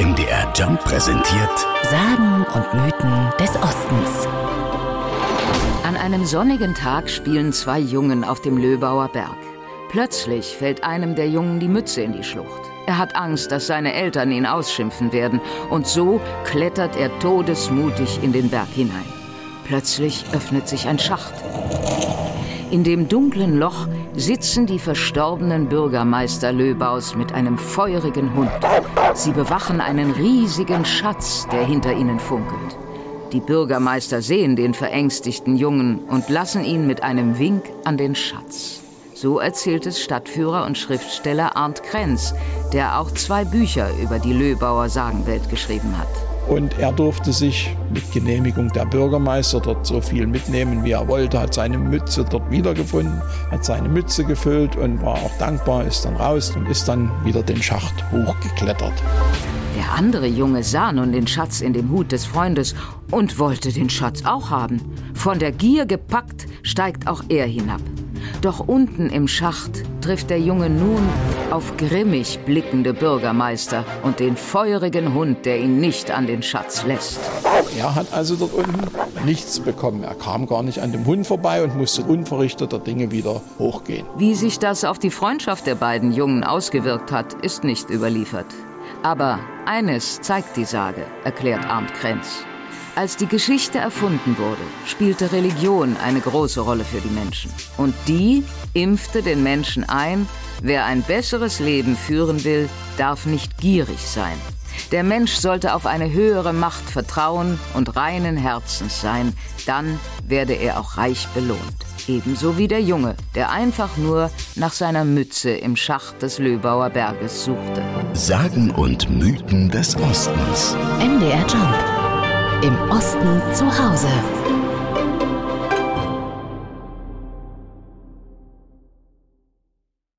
MDR Jump präsentiert Sagen und Mythen des Ostens. An einem sonnigen Tag spielen zwei Jungen auf dem Löbauer Berg. Plötzlich fällt einem der Jungen die Mütze in die Schlucht. Er hat Angst, dass seine Eltern ihn ausschimpfen werden, und so klettert er todesmutig in den Berg hinein. Plötzlich öffnet sich ein Schacht. In dem dunklen Loch sitzen die verstorbenen Bürgermeister Löbaus mit einem feurigen Hund. Sie bewachen einen riesigen Schatz, der hinter ihnen funkelt. Die Bürgermeister sehen den verängstigten Jungen und lassen ihn mit einem Wink an den Schatz. So erzählt es Stadtführer und Schriftsteller Arndt Krenz, der auch zwei Bücher über die Löbauer Sagenwelt geschrieben hat. Und er durfte sich mit Genehmigung der Bürgermeister dort so viel mitnehmen, wie er wollte, hat seine Mütze dort wiedergefunden, hat seine Mütze gefüllt und war auch dankbar, ist dann raus und ist dann wieder den Schacht hochgeklettert. Der andere Junge sah nun den Schatz in dem Hut des Freundes und wollte den Schatz auch haben. Von der Gier gepackt, steigt auch er hinab. Doch unten im Schacht trifft der Junge nun auf grimmig blickende Bürgermeister und den feurigen Hund, der ihn nicht an den Schatz lässt. Er hat also dort unten nichts bekommen. Er kam gar nicht an dem Hund vorbei und musste unverrichteter Dinge wieder hochgehen. Wie sich das auf die Freundschaft der beiden Jungen ausgewirkt hat, ist nicht überliefert. Aber eines zeigt die Sage, erklärt Arndt Krenz. Als die Geschichte erfunden wurde, spielte Religion eine große Rolle für die Menschen. Und die impfte den Menschen ein, wer ein besseres Leben führen will, darf nicht gierig sein. Der Mensch sollte auf eine höhere Macht vertrauen und reinen Herzens sein, dann werde er auch reich belohnt. Ebenso wie der Junge, der einfach nur nach seiner Mütze im Schacht des Löbauer Berges suchte. Sagen und Mythen des Ostens. MDR Jump. Im Osten zu Hause.